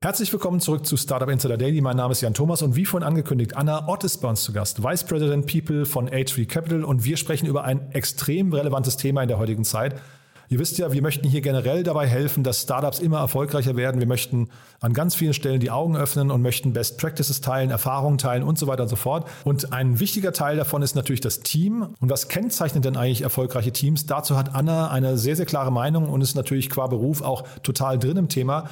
Herzlich willkommen zurück zu Startup Insider Daily. Mein Name ist Jan Thomas und wie vorhin angekündigt, Anna Ott ist bei uns zu Gast, Vice President People von H3 Capital und wir sprechen über ein extrem relevantes Thema in der heutigen Zeit. Ihr wisst ja, wir möchten hier generell dabei helfen, dass Startups immer erfolgreicher werden. Wir möchten an ganz vielen Stellen die Augen öffnen und möchten Best Practices teilen, Erfahrungen teilen und so weiter und so fort. Und ein wichtiger Teil davon ist natürlich das Team. Und was kennzeichnet denn eigentlich erfolgreiche Teams? Dazu hat Anna eine sehr, sehr klare Meinung und ist natürlich qua Beruf auch total drin im Thema.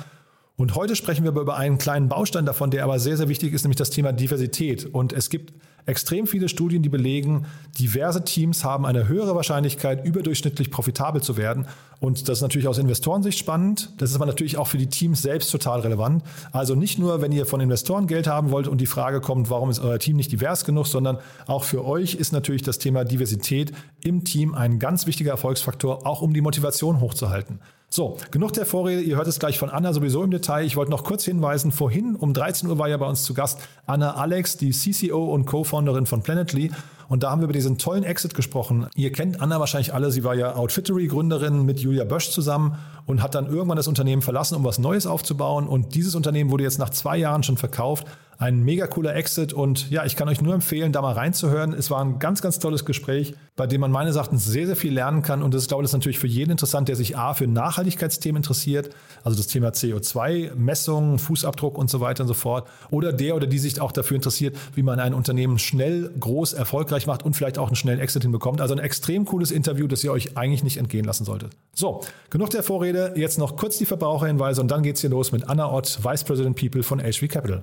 Und heute sprechen wir über einen kleinen Baustein davon, der aber sehr, sehr wichtig ist, nämlich das Thema Diversität. Und es gibt extrem viele Studien, die belegen, diverse Teams haben eine höhere Wahrscheinlichkeit, überdurchschnittlich profitabel zu werden. Und das ist natürlich aus Investorensicht spannend. Das ist aber natürlich auch für die Teams selbst total relevant. Also nicht nur, wenn ihr von Investoren Geld haben wollt und die Frage kommt, warum ist euer Team nicht divers genug, sondern auch für euch ist natürlich das Thema Diversität im Team ein ganz wichtiger Erfolgsfaktor, auch um die Motivation hochzuhalten. So, genug der Vorrede. Ihr hört es gleich von Anna sowieso im Detail. Ich wollte noch kurz hinweisen, vorhin um 13 Uhr war ja bei uns zu Gast Anna Alex, die CCO und Co-Founderin von Planetly. Und da haben wir über diesen tollen Exit gesprochen. Ihr kennt Anna wahrscheinlich alle. Sie war ja Outfittery-Gründerin mit Julia Bösch zusammen und hat dann irgendwann das Unternehmen verlassen, um was Neues aufzubauen. Und dieses Unternehmen wurde jetzt nach zwei Jahren schon verkauft ein mega cooler Exit und ja, ich kann euch nur empfehlen, da mal reinzuhören. Es war ein ganz, ganz tolles Gespräch, bei dem man meines Erachtens sehr, sehr viel lernen kann und das ist, glaube ich, natürlich für jeden interessant, der sich A für Nachhaltigkeitsthemen interessiert, also das Thema CO2, Messungen, Fußabdruck und so weiter und so fort oder der oder die sich auch dafür interessiert, wie man ein Unternehmen schnell, groß, erfolgreich macht und vielleicht auch einen schnellen Exit hinbekommt. Also ein extrem cooles Interview, das ihr euch eigentlich nicht entgehen lassen solltet. So, genug der Vorrede, jetzt noch kurz die Verbraucherhinweise und dann geht's hier los mit Anna Ott, Vice President People von HV Capital.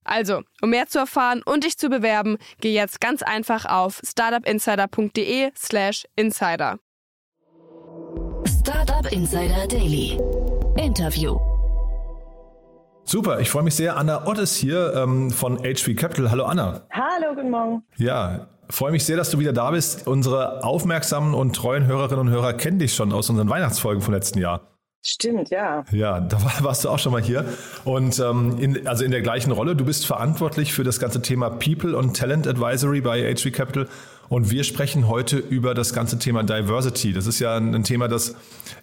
Also, um mehr zu erfahren und dich zu bewerben, geh jetzt ganz einfach auf startupinsider.de/slash insider. Startup Insider Daily. Interview. Super, ich freue mich sehr. Anna Ott ist hier ähm, von HV Capital. Hallo Anna. Hallo, guten Morgen. Ja, freue mich sehr, dass du wieder da bist. Unsere aufmerksamen und treuen Hörerinnen und Hörer kennen dich schon aus unseren Weihnachtsfolgen vom letzten Jahr. Stimmt, ja. Ja, da warst du auch schon mal hier. Und ähm, in, also in der gleichen Rolle, du bist verantwortlich für das ganze Thema People und Talent Advisory bei HV Capital. Und wir sprechen heute über das ganze Thema Diversity. Das ist ja ein Thema, das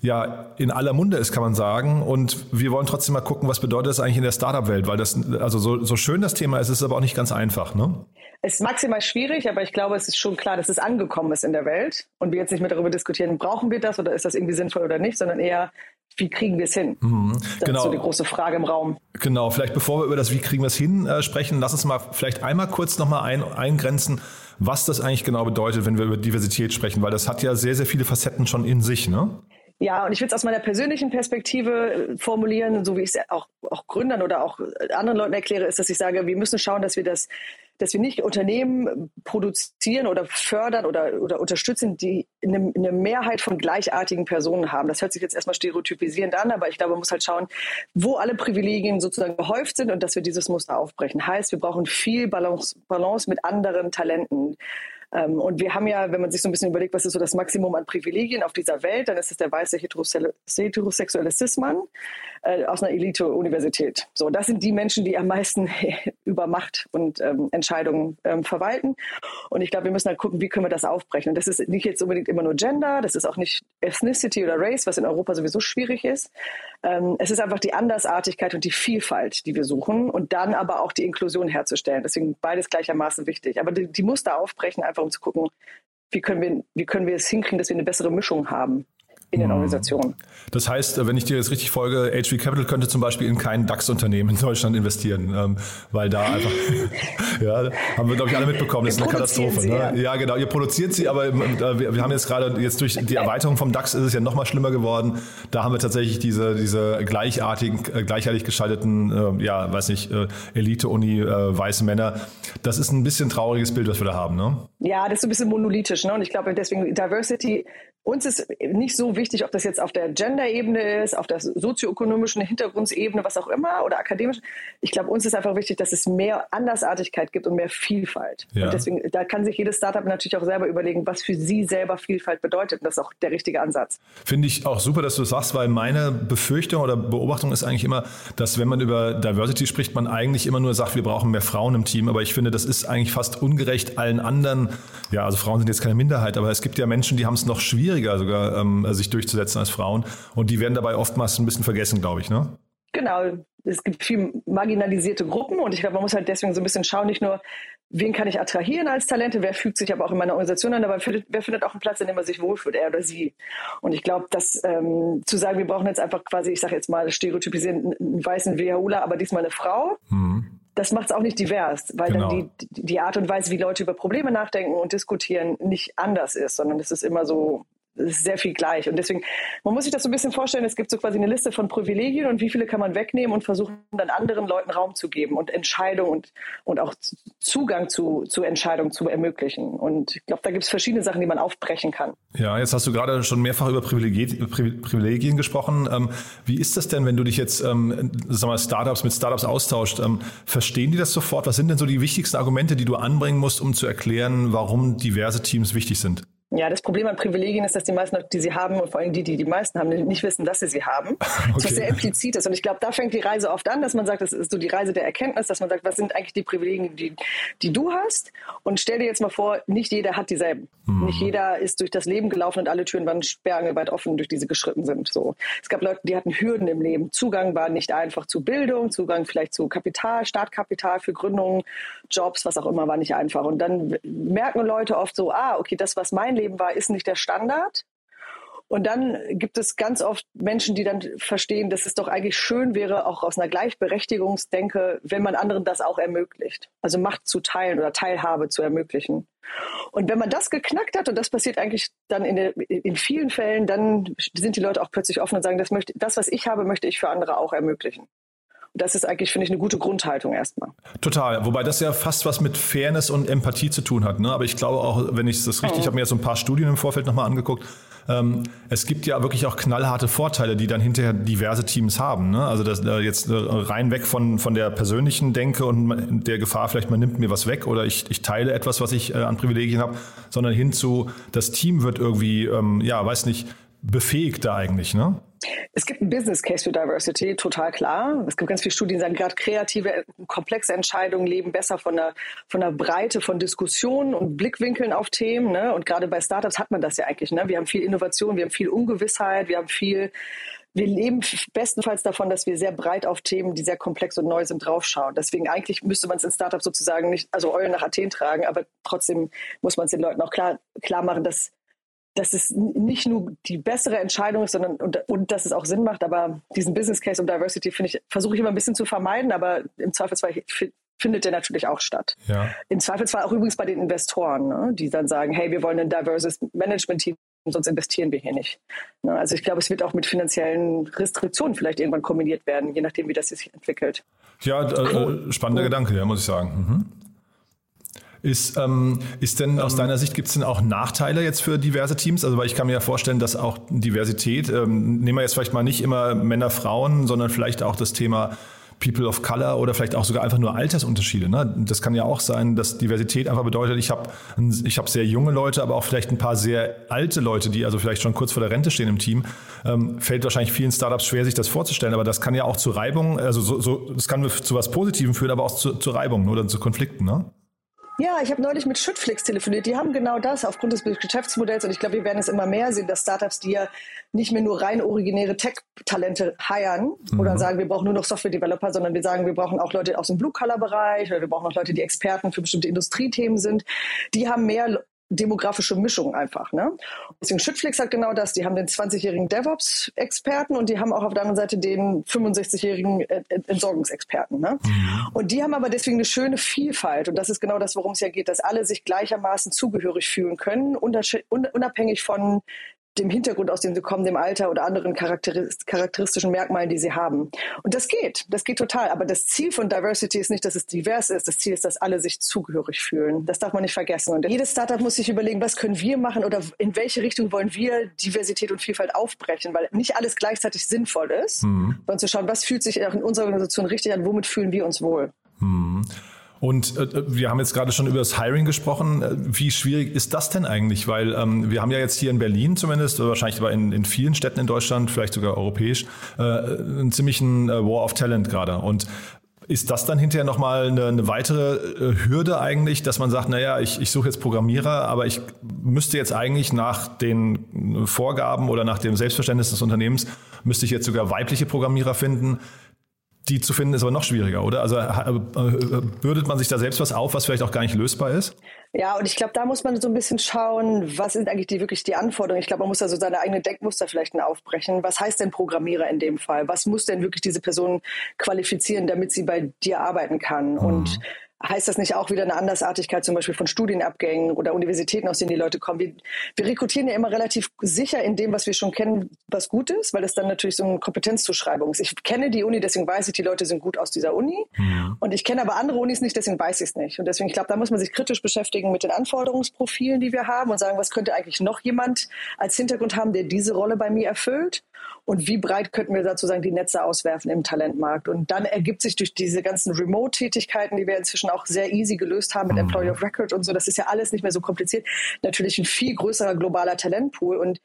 ja in aller Munde ist, kann man sagen. Und wir wollen trotzdem mal gucken, was bedeutet das eigentlich in der Startup-Welt? Weil das, also so, so schön das Thema ist, ist es aber auch nicht ganz einfach, ne? Es ist maximal schwierig, aber ich glaube, es ist schon klar, dass es angekommen ist in der Welt. Und wir jetzt nicht mehr darüber diskutieren, brauchen wir das oder ist das irgendwie sinnvoll oder nicht, sondern eher, wie kriegen wir es hin? Mhm, das genau. ist so die große Frage im Raum. Genau, vielleicht bevor wir über das Wie kriegen wir es hin äh, sprechen, lass uns mal vielleicht einmal kurz nochmal ein, eingrenzen, was das eigentlich genau bedeutet, wenn wir über Diversität sprechen, weil das hat ja sehr, sehr viele Facetten schon in sich, ne? Ja, und ich will es aus meiner persönlichen Perspektive äh, formulieren, so wie ich es auch, auch Gründern oder auch anderen Leuten erkläre, ist, dass ich sage, wir müssen schauen, dass wir das, dass wir nicht Unternehmen produzieren oder fördern oder, oder unterstützen, die eine, eine Mehrheit von gleichartigen Personen haben. Das hört sich jetzt erstmal stereotypisierend an, aber ich glaube, man muss halt schauen, wo alle Privilegien sozusagen gehäuft sind und dass wir dieses Muster aufbrechen. Heißt, wir brauchen viel Balance, Balance mit anderen Talenten. Ähm, und wir haben ja, wenn man sich so ein bisschen überlegt, was ist so das Maximum an Privilegien auf dieser Welt, dann ist es der weiße heterosexuelle Cis-Mann äh, aus einer Elite-Universität. So, das sind die Menschen, die am meisten über Macht und ähm, Entscheidungen ähm, verwalten. Und ich glaube, wir müssen halt gucken, wie können wir das aufbrechen. Und das ist nicht jetzt unbedingt immer nur Gender, das ist auch nicht Ethnicity oder Race, was in Europa sowieso schwierig ist. Ähm, es ist einfach die Andersartigkeit und die Vielfalt, die wir suchen und dann aber auch die Inklusion herzustellen. Deswegen beides gleichermaßen wichtig. Aber die, die Muster aufbrechen, einfach um zu gucken, wie können wir, wie können wir es hinkriegen, dass wir eine bessere Mischung haben in den hm. Organisationen. Das heißt, wenn ich dir jetzt richtig folge, HV Capital könnte zum Beispiel in kein DAX-Unternehmen in Deutschland investieren, ähm, weil da einfach, ja, haben wir glaube ich alle mitbekommen, das ist eine Katastrophe. Sie, ne? ja. ja. genau, ihr produziert sie, aber äh, wir, wir, haben jetzt gerade, jetzt durch die Erweiterung vom DAX ist es ja noch mal schlimmer geworden. Da haben wir tatsächlich diese, diese gleichartigen, äh, gleichartig geschalteten, äh, ja, weiß nicht, äh, Elite-Uni, weiße Männer. Das ist ein bisschen trauriges Bild, was wir da haben, ne? Ja, das ist so ein bisschen monolithisch, ne? Und ich glaube deswegen Diversity uns ist nicht so wichtig, ob das jetzt auf der Gender-Ebene ist, auf der sozioökonomischen Hintergrundsebene, was auch immer, oder akademisch. Ich glaube, uns ist einfach wichtig, dass es mehr Andersartigkeit gibt und mehr Vielfalt. Ja. Und deswegen, da kann sich jedes Startup natürlich auch selber überlegen, was für sie selber Vielfalt bedeutet. Und das ist auch der richtige Ansatz. Finde ich auch super, dass du das sagst, weil meine Befürchtung oder Beobachtung ist eigentlich immer, dass wenn man über Diversity spricht, man eigentlich immer nur sagt, wir brauchen mehr Frauen im Team. Aber ich finde, das ist eigentlich fast ungerecht allen anderen. Ja, also Frauen sind jetzt keine Minderheit, aber es gibt ja Menschen, die haben es noch schwieriger sogar, ähm, sich durchzusetzen als Frauen. Und die werden dabei oftmals ein bisschen vergessen, glaube ich, ne? Genau. Es gibt viel marginalisierte Gruppen und ich glaube, man muss halt deswegen so ein bisschen schauen, nicht nur, wen kann ich attrahieren als Talente, wer fügt sich aber auch in meiner Organisation an, aber wer findet auch einen Platz, in dem man sich wohlfühlt, er oder sie. Und ich glaube, dass ähm, zu sagen, wir brauchen jetzt einfach quasi, ich sage jetzt mal stereotypisieren, einen weißen WHUler, aber diesmal eine Frau, mhm das macht es auch nicht divers, weil genau. dann die, die Art und Weise, wie Leute über Probleme nachdenken und diskutieren, nicht anders ist, sondern es ist immer so ist sehr viel gleich. Und deswegen, man muss sich das so ein bisschen vorstellen, es gibt so quasi eine Liste von Privilegien und wie viele kann man wegnehmen und versuchen dann anderen Leuten Raum zu geben und Entscheidung und, und auch Zugang zu, zu Entscheidungen zu ermöglichen. Und ich glaube, da gibt es verschiedene Sachen, die man aufbrechen kann. Ja, jetzt hast du gerade schon mehrfach über Privilegien, Privilegien gesprochen. Ähm, wie ist das denn, wenn du dich jetzt, ähm, sag mal, Startups mit Startups austauscht? Ähm, verstehen die das sofort? Was sind denn so die wichtigsten Argumente, die du anbringen musst, um zu erklären, warum diverse Teams wichtig sind? Ja, das Problem an Privilegien ist, dass die meisten, die sie haben und vor allem die, die die meisten haben, nicht wissen, dass sie sie haben. Okay. Was sehr implizit ist. Und ich glaube, da fängt die Reise oft an, dass man sagt, das ist so die Reise der Erkenntnis, dass man sagt, was sind eigentlich die Privilegien, die, die du hast? Und stell dir jetzt mal vor, nicht jeder hat dieselben. Mhm. Nicht jeder ist durch das Leben gelaufen und alle Türen waren sperrangelweit offen, durch diese geschritten sind. So. Es gab Leute, die hatten Hürden im Leben. Zugang war nicht einfach zu Bildung, Zugang vielleicht zu Kapital, Startkapital für Gründungen, Jobs, was auch immer, war nicht einfach. Und dann merken Leute oft so, ah, okay, das, was mein Leben war, ist nicht der Standard. Und dann gibt es ganz oft Menschen, die dann verstehen, dass es doch eigentlich schön wäre, auch aus einer Gleichberechtigungsdenke, wenn man anderen das auch ermöglicht. Also Macht zu teilen oder Teilhabe zu ermöglichen. Und wenn man das geknackt hat, und das passiert eigentlich dann in, der, in vielen Fällen, dann sind die Leute auch plötzlich offen und sagen, das, möchte, das, was ich habe, möchte ich für andere auch ermöglichen das ist eigentlich, finde ich, eine gute Grundhaltung erstmal. Total. Wobei das ja fast was mit Fairness und Empathie zu tun hat. Ne? Aber ich glaube auch, wenn ich das richtig, mhm. ich habe mir jetzt so ein paar Studien im Vorfeld nochmal angeguckt, ähm, es gibt ja wirklich auch knallharte Vorteile, die dann hinterher diverse Teams haben. Ne? Also das, äh, jetzt äh, rein weg von, von der persönlichen Denke und der Gefahr, vielleicht man nimmt mir was weg oder ich, ich teile etwas, was ich äh, an Privilegien habe, sondern hin zu, das Team wird irgendwie, ähm, ja, weiß nicht, befähigter eigentlich, ne? Es gibt einen Business Case für Diversity, total klar. Es gibt ganz viele Studien, die sagen, gerade kreative, komplexe Entscheidungen leben besser von der, von der Breite von Diskussionen und Blickwinkeln auf Themen. Ne? Und gerade bei Startups hat man das ja eigentlich. Ne? Wir haben viel Innovation, wir haben viel Ungewissheit, wir haben viel, wir leben bestenfalls davon, dass wir sehr breit auf Themen, die sehr komplex und neu sind, draufschauen. Deswegen eigentlich müsste man es in Startups sozusagen nicht, also Eulen nach Athen tragen, aber trotzdem muss man es den Leuten auch klar, klar machen, dass dass es nicht nur die bessere Entscheidung ist, sondern und, und dass es auch Sinn macht. Aber diesen Business Case um Diversity finde ich, versuche ich immer ein bisschen zu vermeiden, aber im Zweifelsfall findet der natürlich auch statt. Ja. Im Zweifelsfall auch übrigens bei den Investoren, ne, die dann sagen, hey, wir wollen ein diverses Management-Team, sonst investieren wir hier nicht. Ne, also ich glaube, es wird auch mit finanziellen Restriktionen vielleicht irgendwann kombiniert werden, je nachdem, wie das sich entwickelt. Ja, äh, spannender cool. Gedanke, ja, muss ich sagen. Mhm. Ist, ähm, ist denn aus ähm. deiner Sicht, gibt es denn auch Nachteile jetzt für diverse Teams? Also weil ich kann mir ja vorstellen, dass auch Diversität, ähm, nehmen wir jetzt vielleicht mal nicht immer Männer, Frauen, sondern vielleicht auch das Thema People of Color oder vielleicht auch sogar einfach nur Altersunterschiede. Ne? Das kann ja auch sein, dass Diversität einfach bedeutet, ich habe ich hab sehr junge Leute, aber auch vielleicht ein paar sehr alte Leute, die also vielleicht schon kurz vor der Rente stehen im Team. Ähm, fällt wahrscheinlich vielen Startups schwer, sich das vorzustellen, aber das kann ja auch zu Reibungen, also so, so, das kann zu was Positivem führen, aber auch zu, zu Reibungen oder zu Konflikten. Ne? Ja, ich habe neulich mit Schüttflix telefoniert. Die haben genau das aufgrund des Geschäftsmodells und ich glaube, wir werden es immer mehr sehen, dass Startups, die ja nicht mehr nur rein originäre Tech-Talente heiern mhm. oder sagen, wir brauchen nur noch Software-Developer, sondern wir sagen, wir brauchen auch Leute aus dem Blue-Color-Bereich oder wir brauchen auch Leute, die Experten für bestimmte Industriethemen sind. Die haben mehr demografische Mischung einfach. Ne? Deswegen Schüttflix hat genau das. Die haben den 20-jährigen DevOps-Experten und die haben auch auf der anderen Seite den 65-jährigen Entsorgungsexperten. Ne? Mhm. Und die haben aber deswegen eine schöne Vielfalt. Und das ist genau das, worum es ja geht, dass alle sich gleichermaßen zugehörig fühlen können, unabhängig von dem Hintergrund, aus dem sie kommen, dem Alter oder anderen charakteristischen Merkmalen, die sie haben. Und das geht, das geht total. Aber das Ziel von Diversity ist nicht, dass es divers ist. Das Ziel ist, dass alle sich zugehörig fühlen. Das darf man nicht vergessen. Und jedes Startup muss sich überlegen, was können wir machen oder in welche Richtung wollen wir Diversität und Vielfalt aufbrechen, weil nicht alles gleichzeitig sinnvoll ist, mhm. sondern zu schauen, was fühlt sich auch in unserer Organisation richtig an, womit fühlen wir uns wohl. Mhm. Und äh, wir haben jetzt gerade schon über das Hiring gesprochen. Äh, wie schwierig ist das denn eigentlich? Weil ähm, wir haben ja jetzt hier in Berlin zumindest, oder wahrscheinlich aber in, in vielen Städten in Deutschland, vielleicht sogar europäisch, äh, einen ziemlichen äh, War of Talent gerade. Und ist das dann hinterher nochmal eine, eine weitere äh, Hürde eigentlich, dass man sagt, naja, ich, ich suche jetzt Programmierer, aber ich müsste jetzt eigentlich nach den Vorgaben oder nach dem Selbstverständnis des Unternehmens, müsste ich jetzt sogar weibliche Programmierer finden die zu finden ist aber noch schwieriger, oder? Also äh, äh, bürdet man sich da selbst was auf, was vielleicht auch gar nicht lösbar ist? Ja, und ich glaube, da muss man so ein bisschen schauen, was sind eigentlich die wirklich die Anforderungen. Ich glaube, man muss da so seine eigenen Denkmuster vielleicht aufbrechen. Was heißt denn Programmierer in dem Fall? Was muss denn wirklich diese Person qualifizieren, damit sie bei dir arbeiten kann? Mhm. Und heißt das nicht auch wieder eine Andersartigkeit zum Beispiel von Studienabgängen oder Universitäten, aus denen die Leute kommen? Wir, wir rekrutieren ja immer relativ sicher in dem, was wir schon kennen, was gut ist, weil das dann natürlich so eine Kompetenzzuschreibung ist. Ich kenne die Uni, deswegen weiß ich, die Leute sind gut aus dieser Uni. Ja. Und ich kenne aber andere Unis nicht, deswegen weiß ich es nicht. Und deswegen, ich glaube, da muss man sich kritisch beschäftigen mit den Anforderungsprofilen, die wir haben und sagen, was könnte eigentlich noch jemand als Hintergrund haben, der diese Rolle bei mir erfüllt? Und wie breit könnten wir sozusagen die Netze auswerfen im Talentmarkt. Und dann ergibt sich durch diese ganzen Remote-Tätigkeiten, die wir inzwischen auch sehr easy gelöst haben mit mhm. Employee of Record und so, das ist ja alles nicht mehr so kompliziert, natürlich ein viel größerer globaler Talentpool. Und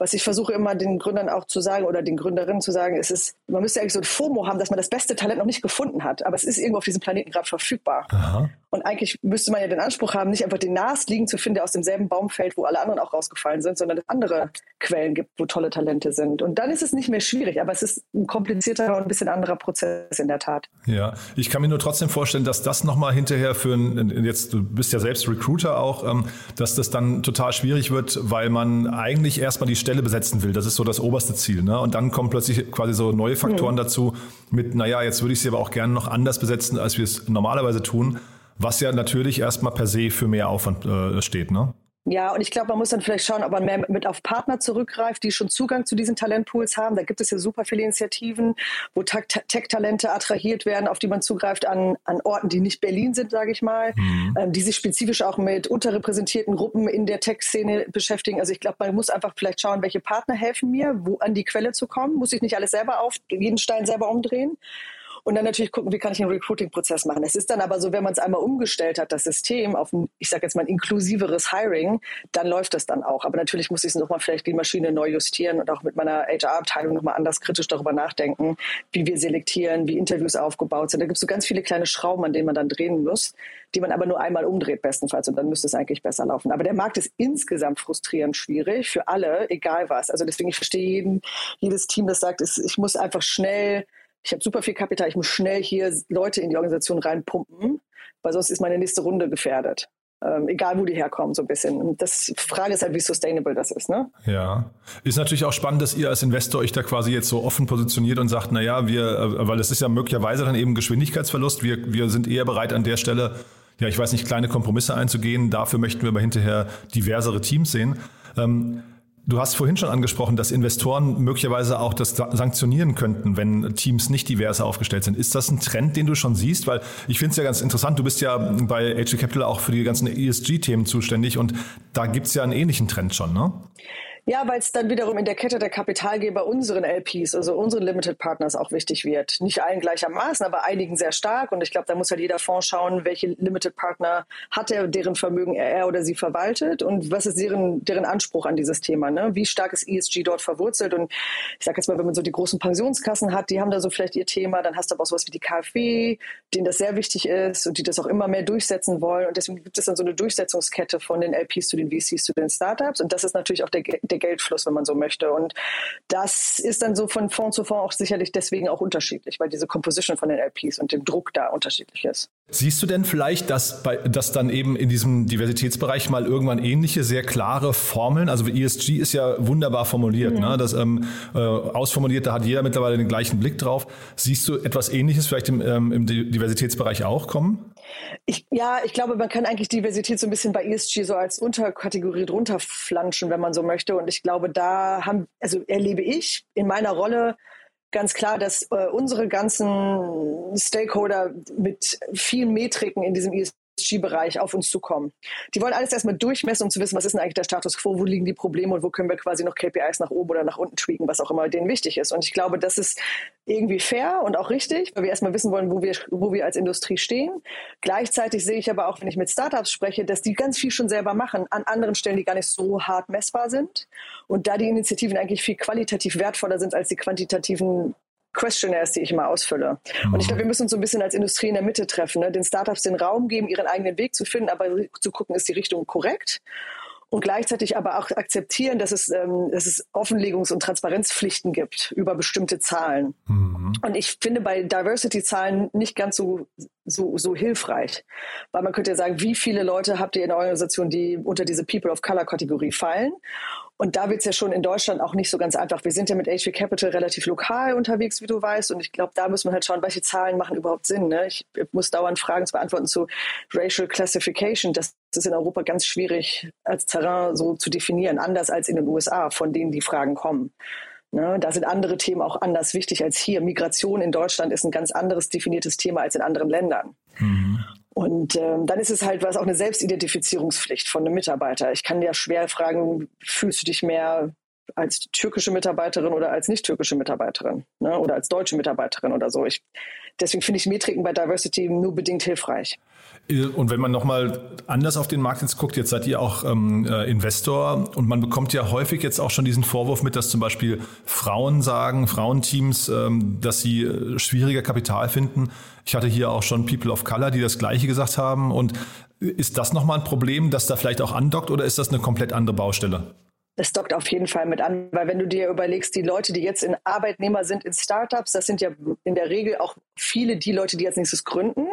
was ich versuche immer den Gründern auch zu sagen oder den Gründerinnen zu sagen, ist es, man müsste eigentlich so ein FOMO haben, dass man das beste Talent noch nicht gefunden hat, aber es ist irgendwo auf diesem Planeten gerade verfügbar. Aha. Und eigentlich müsste man ja den Anspruch haben, nicht einfach den Nasliegen zu finden, der aus demselben Baum fällt, wo alle anderen auch rausgefallen sind, sondern dass es andere Quellen gibt, wo tolle Talente sind. Und dann ist es nicht mehr schwierig, aber es ist ein komplizierter und ein bisschen anderer Prozess in der Tat. Ja, ich kann mir nur trotzdem vorstellen, dass das nochmal hinterher für ein, jetzt, du bist ja selbst Recruiter auch, ähm, dass das dann total schwierig wird, weil man eigentlich erstmal die Stelle Stelle besetzen will. Das ist so das oberste Ziel. Ne? Und dann kommen plötzlich quasi so neue Faktoren mhm. dazu mit, naja, jetzt würde ich sie aber auch gerne noch anders besetzen, als wir es normalerweise tun, was ja natürlich erstmal per se für mehr Aufwand äh, steht. Ne? Ja, und ich glaube, man muss dann vielleicht schauen, ob man mehr mit auf Partner zurückgreift, die schon Zugang zu diesen Talentpools haben. Da gibt es ja super viele Initiativen, wo Tech-Talente attrahiert werden, auf die man zugreift an, an Orten, die nicht Berlin sind, sage ich mal, mhm. ähm, die sich spezifisch auch mit unterrepräsentierten Gruppen in der Tech-Szene beschäftigen. Also ich glaube, man muss einfach vielleicht schauen, welche Partner helfen mir, wo an die Quelle zu kommen. Muss ich nicht alles selber auf, jeden Stein selber umdrehen. Und dann natürlich gucken, wie kann ich einen Recruiting-Prozess machen. Es ist dann aber so, wenn man es einmal umgestellt hat, das System auf ein, ich sage jetzt mal, ein inklusiveres Hiring, dann läuft das dann auch. Aber natürlich muss ich nochmal vielleicht die Maschine neu justieren und auch mit meiner HR-Abteilung nochmal anders kritisch darüber nachdenken, wie wir selektieren, wie Interviews aufgebaut sind. Da gibt es so ganz viele kleine Schrauben, an denen man dann drehen muss, die man aber nur einmal umdreht bestenfalls und dann müsste es eigentlich besser laufen. Aber der Markt ist insgesamt frustrierend schwierig für alle, egal was. Also deswegen, ich verstehe jeden, jedes Team, das sagt, ich muss einfach schnell ich habe super viel Kapital, ich muss schnell hier Leute in die Organisation reinpumpen, weil sonst ist meine nächste Runde gefährdet. Ähm, egal wo die herkommen, so ein bisschen. Und das Frage ist halt, wie sustainable das ist, ne? Ja. Ist natürlich auch spannend, dass ihr als Investor euch da quasi jetzt so offen positioniert und sagt, na ja, wir, äh, weil es ist ja möglicherweise dann eben Geschwindigkeitsverlust. Wir, wir sind eher bereit an der Stelle, ja, ich weiß nicht, kleine Kompromisse einzugehen. Dafür möchten wir aber hinterher diversere Teams sehen. Ähm, Du hast vorhin schon angesprochen, dass Investoren möglicherweise auch das sanktionieren könnten, wenn Teams nicht diverse aufgestellt sind. Ist das ein Trend, den du schon siehst? Weil ich finde es ja ganz interessant, du bist ja bei HG Capital auch für die ganzen ESG-Themen zuständig und da gibt es ja einen ähnlichen Trend schon, ne? Ja, weil es dann wiederum in der Kette der Kapitalgeber unseren LPs, also unseren Limited Partners auch wichtig wird. Nicht allen gleichermaßen, aber einigen sehr stark. Und ich glaube, da muss halt jeder Fonds schauen, welche Limited Partner hat er, deren Vermögen er oder sie verwaltet und was ist deren, deren Anspruch an dieses Thema. Ne? Wie stark ist ESG dort verwurzelt? Und ich sage jetzt mal, wenn man so die großen Pensionskassen hat, die haben da so vielleicht ihr Thema, dann hast du aber auch sowas wie die KfW, denen das sehr wichtig ist und die das auch immer mehr durchsetzen wollen. Und deswegen gibt es dann so eine Durchsetzungskette von den LPs zu den VCs zu den Startups. Und das ist natürlich auch der, der Geldfluss, wenn man so möchte. Und das ist dann so von Fonds zu Fonds auch sicherlich deswegen auch unterschiedlich, weil diese Composition von den LPs und dem Druck da unterschiedlich ist. Siehst du denn vielleicht, dass, bei, dass dann eben in diesem Diversitätsbereich mal irgendwann ähnliche, sehr klare Formeln, also ESG ist ja wunderbar formuliert, mhm. ne? das ähm, äh, ausformuliert, da hat jeder mittlerweile den gleichen Blick drauf. Siehst du etwas Ähnliches vielleicht im, ähm, im Diversitätsbereich auch kommen? Ich, ja, ich glaube, man kann eigentlich Diversität so ein bisschen bei ESG so als Unterkategorie drunter flanschen, wenn man so möchte. Und ich glaube, da haben, also erlebe ich in meiner Rolle ganz klar, dass äh, unsere ganzen Stakeholder mit vielen Metriken in diesem ESG ESG-Bereich auf uns zukommen. Die wollen alles erstmal durchmessen, um zu wissen, was ist denn eigentlich der Status quo, wo liegen die Probleme und wo können wir quasi noch KPIs nach oben oder nach unten tweaken, was auch immer denen wichtig ist. Und ich glaube, das ist irgendwie fair und auch richtig, weil wir erstmal wissen wollen, wo wir, wo wir als Industrie stehen. Gleichzeitig sehe ich aber auch, wenn ich mit Startups spreche, dass die ganz viel schon selber machen, an anderen Stellen, die gar nicht so hart messbar sind. Und da die Initiativen eigentlich viel qualitativ wertvoller sind als die quantitativen Questionnaires, die ich immer ausfülle. Mhm. Und ich glaube, wir müssen uns so ein bisschen als Industrie in der Mitte treffen, ne? den Startups den Raum geben, ihren eigenen Weg zu finden, aber zu gucken, ist die Richtung korrekt und gleichzeitig aber auch akzeptieren, dass es, ähm, dass es Offenlegungs- und Transparenzpflichten gibt über bestimmte Zahlen. Mhm. Und ich finde bei Diversity-Zahlen nicht ganz so, so, so hilfreich, weil man könnte ja sagen, wie viele Leute habt ihr in der Organisation, die unter diese People of Color-Kategorie fallen? Und da wird es ja schon in Deutschland auch nicht so ganz einfach. Wir sind ja mit HV Capital relativ lokal unterwegs, wie du weißt. Und ich glaube, da muss man halt schauen, welche Zahlen machen überhaupt Sinn. Ne? Ich muss dauernd Fragen zu beantworten zu Racial Classification. Das ist in Europa ganz schwierig als Terrain so zu definieren, anders als in den USA, von denen die Fragen kommen. Ne, da sind andere Themen auch anders wichtig als hier. Migration in Deutschland ist ein ganz anderes definiertes Thema als in anderen Ländern. Mhm. Und ähm, dann ist es halt was auch eine Selbstidentifizierungspflicht von einem Mitarbeiter. Ich kann ja schwer fragen, fühlst du dich mehr als türkische Mitarbeiterin oder als nicht türkische Mitarbeiterin ne? oder als deutsche Mitarbeiterin oder so. Ich, deswegen finde ich Metriken bei Diversity nur bedingt hilfreich. Und wenn man nochmal anders auf den Markt jetzt guckt, jetzt seid ihr auch ähm, äh, Investor und man bekommt ja häufig jetzt auch schon diesen Vorwurf mit, dass zum Beispiel Frauen sagen, Frauenteams, ähm, dass sie äh, schwieriger Kapital finden. Ich hatte hier auch schon People of Color, die das Gleiche gesagt haben. Und ist das nochmal ein Problem, dass da vielleicht auch andockt oder ist das eine komplett andere Baustelle? es dockt auf jeden Fall mit an, weil wenn du dir überlegst, die Leute, die jetzt in Arbeitnehmer sind in Startups, das sind ja in der Regel auch viele die Leute, die als nächstes gründen.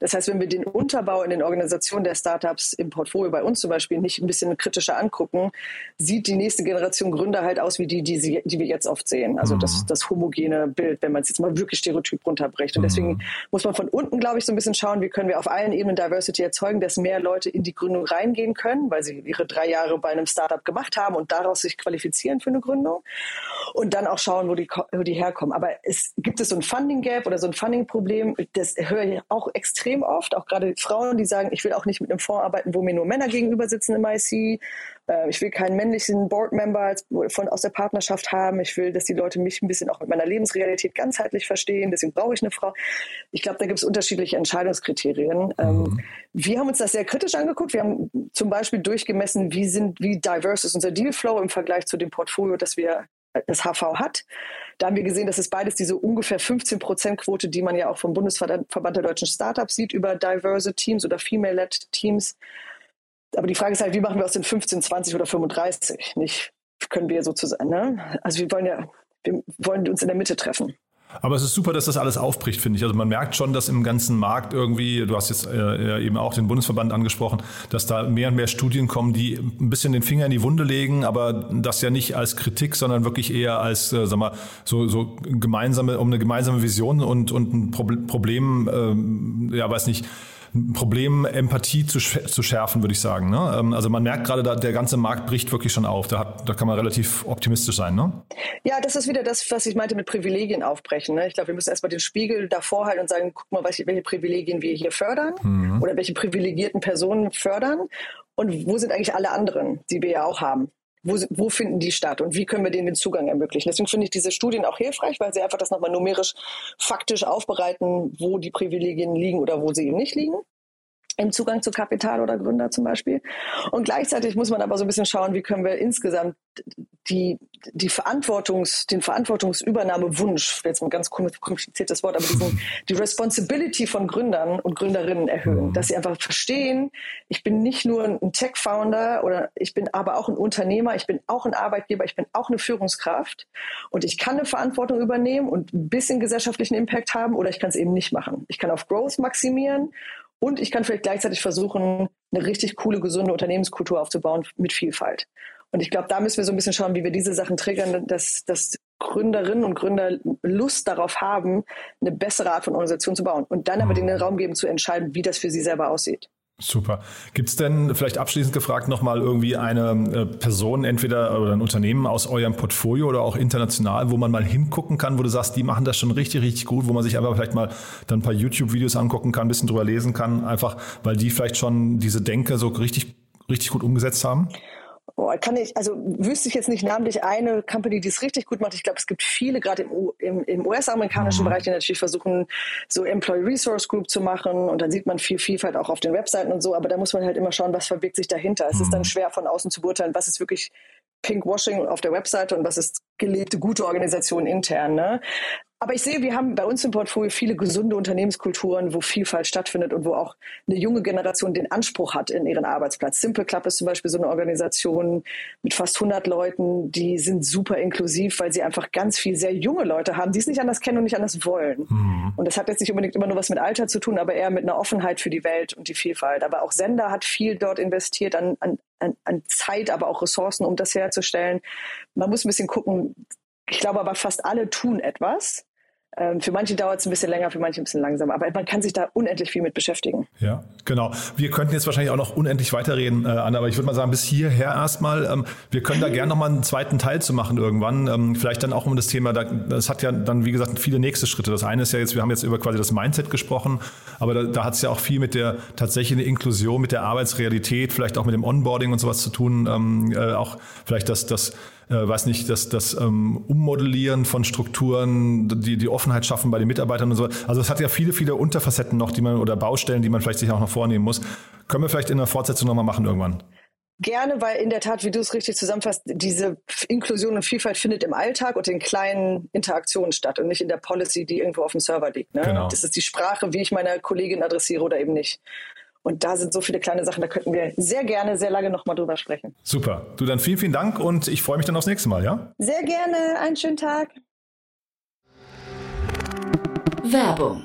Das heißt, wenn wir den Unterbau in den Organisationen der Startups im Portfolio bei uns zum Beispiel nicht ein bisschen kritischer angucken, sieht die nächste Generation Gründer halt aus wie die, die, sie, die wir jetzt oft sehen. Also mhm. das, das homogene Bild, wenn man es jetzt mal wirklich stereotyp runterbricht. Und mhm. deswegen muss man von unten, glaube ich, so ein bisschen schauen, wie können wir auf allen Ebenen Diversity erzeugen, dass mehr Leute in die Gründung reingehen können, weil sie ihre drei Jahre bei einem Startup gemacht haben und daraus sich qualifizieren für eine Gründung und dann auch schauen, wo die, wo die herkommen. Aber es gibt es so ein Funding Gap oder so ein Funding Problem, das höre ich auch extrem oft, auch gerade Frauen, die sagen, ich will auch nicht mit einem Fonds arbeiten, wo mir nur Männer gegenüber sitzen im IC. Äh, ich will keinen männlichen Board Member von, aus der Partnerschaft haben. Ich will, dass die Leute mich ein bisschen auch mit meiner Lebensrealität ganzheitlich verstehen. Deswegen brauche ich eine Frau. Ich glaube, da gibt es unterschiedliche Entscheidungskriterien. Ähm, mhm. wir haben uns das sehr kritisch angeguckt. Wir haben zum Beispiel durchgemessen, wie sind, wie diverse ist unser Dealflow im Vergleich zu dem Portfolio, das wir das HV hat. Da haben wir gesehen, dass es beides diese ungefähr 15 Prozent Quote, die man ja auch vom Bundesverband der deutschen Startups sieht über diverse Teams oder female-led Teams. Aber die Frage ist halt, wie machen wir aus den 15, 20 oder 35? Nicht können wir sozusagen, ne? Also wir wollen ja, wir wollen uns in der Mitte treffen. Aber es ist super, dass das alles aufbricht, finde ich. Also man merkt schon, dass im ganzen Markt irgendwie, du hast jetzt äh, eben auch den Bundesverband angesprochen, dass da mehr und mehr Studien kommen, die ein bisschen den Finger in die Wunde legen, aber das ja nicht als Kritik, sondern wirklich eher als, äh, sag mal, so, so gemeinsame, um eine gemeinsame Vision und, und ein Problem, ähm, ja, weiß nicht, Problem, Empathie zu, zu schärfen, würde ich sagen. Ne? Ähm, also man merkt gerade, der ganze Markt bricht wirklich schon auf. Da, hat, da kann man relativ optimistisch sein. Ne? Ja, das ist wieder das, was ich meinte mit Privilegien aufbrechen. Ne? Ich glaube, wir müssen erstmal den Spiegel davor halten und sagen, guck mal, welche, welche Privilegien wir hier fördern mhm. oder welche privilegierten Personen fördern und wo sind eigentlich alle anderen, die wir ja auch haben. Wo, wo, finden die statt und wie können wir denen den Zugang ermöglichen? Deswegen finde ich diese Studien auch hilfreich, weil sie einfach das nochmal numerisch faktisch aufbereiten, wo die Privilegien liegen oder wo sie eben nicht liegen. Im Zugang zu Kapital oder Gründer zum Beispiel. Und gleichzeitig muss man aber so ein bisschen schauen, wie können wir insgesamt die, die Verantwortungs, den Verantwortungsübernahmewunsch, jetzt ein ganz kompliziertes Wort, aber diesen, die Responsibility von Gründern und Gründerinnen erhöhen, mhm. dass sie einfach verstehen, ich bin nicht nur ein Tech-Founder oder ich bin aber auch ein Unternehmer, ich bin auch ein Arbeitgeber, ich bin auch eine Führungskraft und ich kann eine Verantwortung übernehmen und ein bisschen gesellschaftlichen Impact haben oder ich kann es eben nicht machen. Ich kann auf Growth maximieren und ich kann vielleicht gleichzeitig versuchen, eine richtig coole, gesunde Unternehmenskultur aufzubauen mit Vielfalt. Und ich glaube, da müssen wir so ein bisschen schauen, wie wir diese Sachen triggern, dass, dass Gründerinnen und Gründer Lust darauf haben, eine bessere Art von Organisation zu bauen und dann aber mhm. den Raum geben zu entscheiden, wie das für sie selber aussieht. Super. Gibt es denn vielleicht abschließend gefragt nochmal irgendwie eine äh, Person, entweder oder ein Unternehmen aus eurem Portfolio oder auch international, wo man mal hingucken kann, wo du sagst, die machen das schon richtig, richtig gut, wo man sich einfach vielleicht mal dann ein paar YouTube-Videos angucken kann, ein bisschen drüber lesen kann, einfach weil die vielleicht schon diese Denke so richtig, richtig gut umgesetzt haben? Oh, kann ich, also wüsste ich jetzt nicht namentlich eine Company, die es richtig gut macht. Ich glaube, es gibt viele, gerade im, im, im US-amerikanischen mhm. Bereich, die natürlich versuchen, so Employee Resource Group zu machen. Und dann sieht man viel Vielfalt auch auf den Webseiten und so. Aber da muss man halt immer schauen, was verbirgt sich dahinter. Es ist dann mhm. schwer von außen zu beurteilen, was ist wirklich Pinkwashing auf der Webseite und was ist gelebte gute Organisation intern. Ne? Aber ich sehe, wir haben bei uns im Portfolio viele gesunde Unternehmenskulturen, wo Vielfalt stattfindet und wo auch eine junge Generation den Anspruch hat in ihren Arbeitsplatz. Simple Club ist zum Beispiel so eine Organisation mit fast 100 Leuten, die sind super inklusiv, weil sie einfach ganz viel sehr junge Leute haben, die es nicht anders kennen und nicht anders wollen. Mhm. Und das hat jetzt nicht unbedingt immer nur was mit Alter zu tun, aber eher mit einer Offenheit für die Welt und die Vielfalt. Aber auch Sender hat viel dort investiert an, an, an Zeit, aber auch Ressourcen, um das herzustellen. Man muss ein bisschen gucken, ich glaube aber fast alle tun etwas. Ähm, für manche dauert es ein bisschen länger, für manche ein bisschen langsamer. Aber man kann sich da unendlich viel mit beschäftigen. Ja, genau. Wir könnten jetzt wahrscheinlich auch noch unendlich weiterreden, äh, Anna, aber ich würde mal sagen, bis hierher erstmal. Ähm, wir können da gerne nochmal einen zweiten Teil zu machen irgendwann. Ähm, vielleicht dann auch um das Thema, da, das hat ja dann, wie gesagt, viele nächste Schritte. Das eine ist ja jetzt, wir haben jetzt über quasi das Mindset gesprochen, aber da, da hat es ja auch viel mit der tatsächlichen Inklusion, mit der Arbeitsrealität, vielleicht auch mit dem Onboarding und sowas zu tun. Ähm, äh, auch vielleicht das, das äh, weiß nicht, das, das ähm, Ummodellieren von Strukturen, die, die Offenheit schaffen bei den Mitarbeitern und so. Also es hat ja viele, viele Unterfacetten noch, die man oder Baustellen, die man vielleicht sich auch noch vornehmen muss. Können wir vielleicht in der Fortsetzung nochmal machen irgendwann? Gerne, weil in der Tat, wie du es richtig zusammenfasst, diese Inklusion und Vielfalt findet im Alltag und in kleinen Interaktionen statt und nicht in der Policy, die irgendwo auf dem Server liegt. Ne? Genau. Das ist die Sprache, wie ich meine Kollegin adressiere oder eben nicht. Und da sind so viele kleine Sachen, da könnten wir sehr gerne, sehr lange nochmal drüber sprechen. Super. Du dann vielen, vielen Dank und ich freue mich dann aufs nächste Mal, ja? Sehr gerne. Einen schönen Tag. Werbung.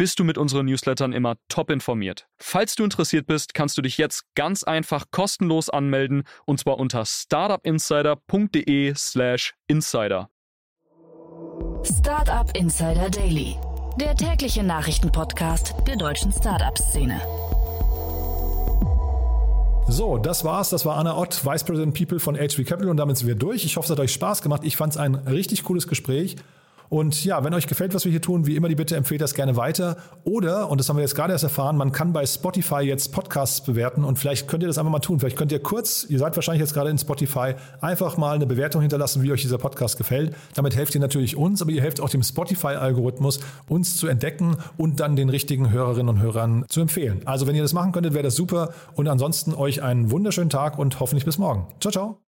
bist du mit unseren Newslettern immer top informiert. Falls du interessiert bist, kannst du dich jetzt ganz einfach kostenlos anmelden und zwar unter startupinsider.de/slash insider. Startup Insider Daily der tägliche Nachrichtenpodcast der deutschen Startup-Szene. So, das war's. Das war Anna Ott, Vice President People von HV Capital und damit sind wir durch. Ich hoffe, es hat euch Spaß gemacht. Ich fand es ein richtig cooles Gespräch. Und ja, wenn euch gefällt, was wir hier tun, wie immer die Bitte, empfehlt das gerne weiter. Oder, und das haben wir jetzt gerade erst erfahren, man kann bei Spotify jetzt Podcasts bewerten und vielleicht könnt ihr das einfach mal tun. Vielleicht könnt ihr kurz, ihr seid wahrscheinlich jetzt gerade in Spotify, einfach mal eine Bewertung hinterlassen, wie euch dieser Podcast gefällt. Damit helft ihr natürlich uns, aber ihr helft auch dem Spotify-Algorithmus, uns zu entdecken und dann den richtigen Hörerinnen und Hörern zu empfehlen. Also wenn ihr das machen könntet, wäre das super. Und ansonsten euch einen wunderschönen Tag und hoffentlich bis morgen. Ciao, ciao.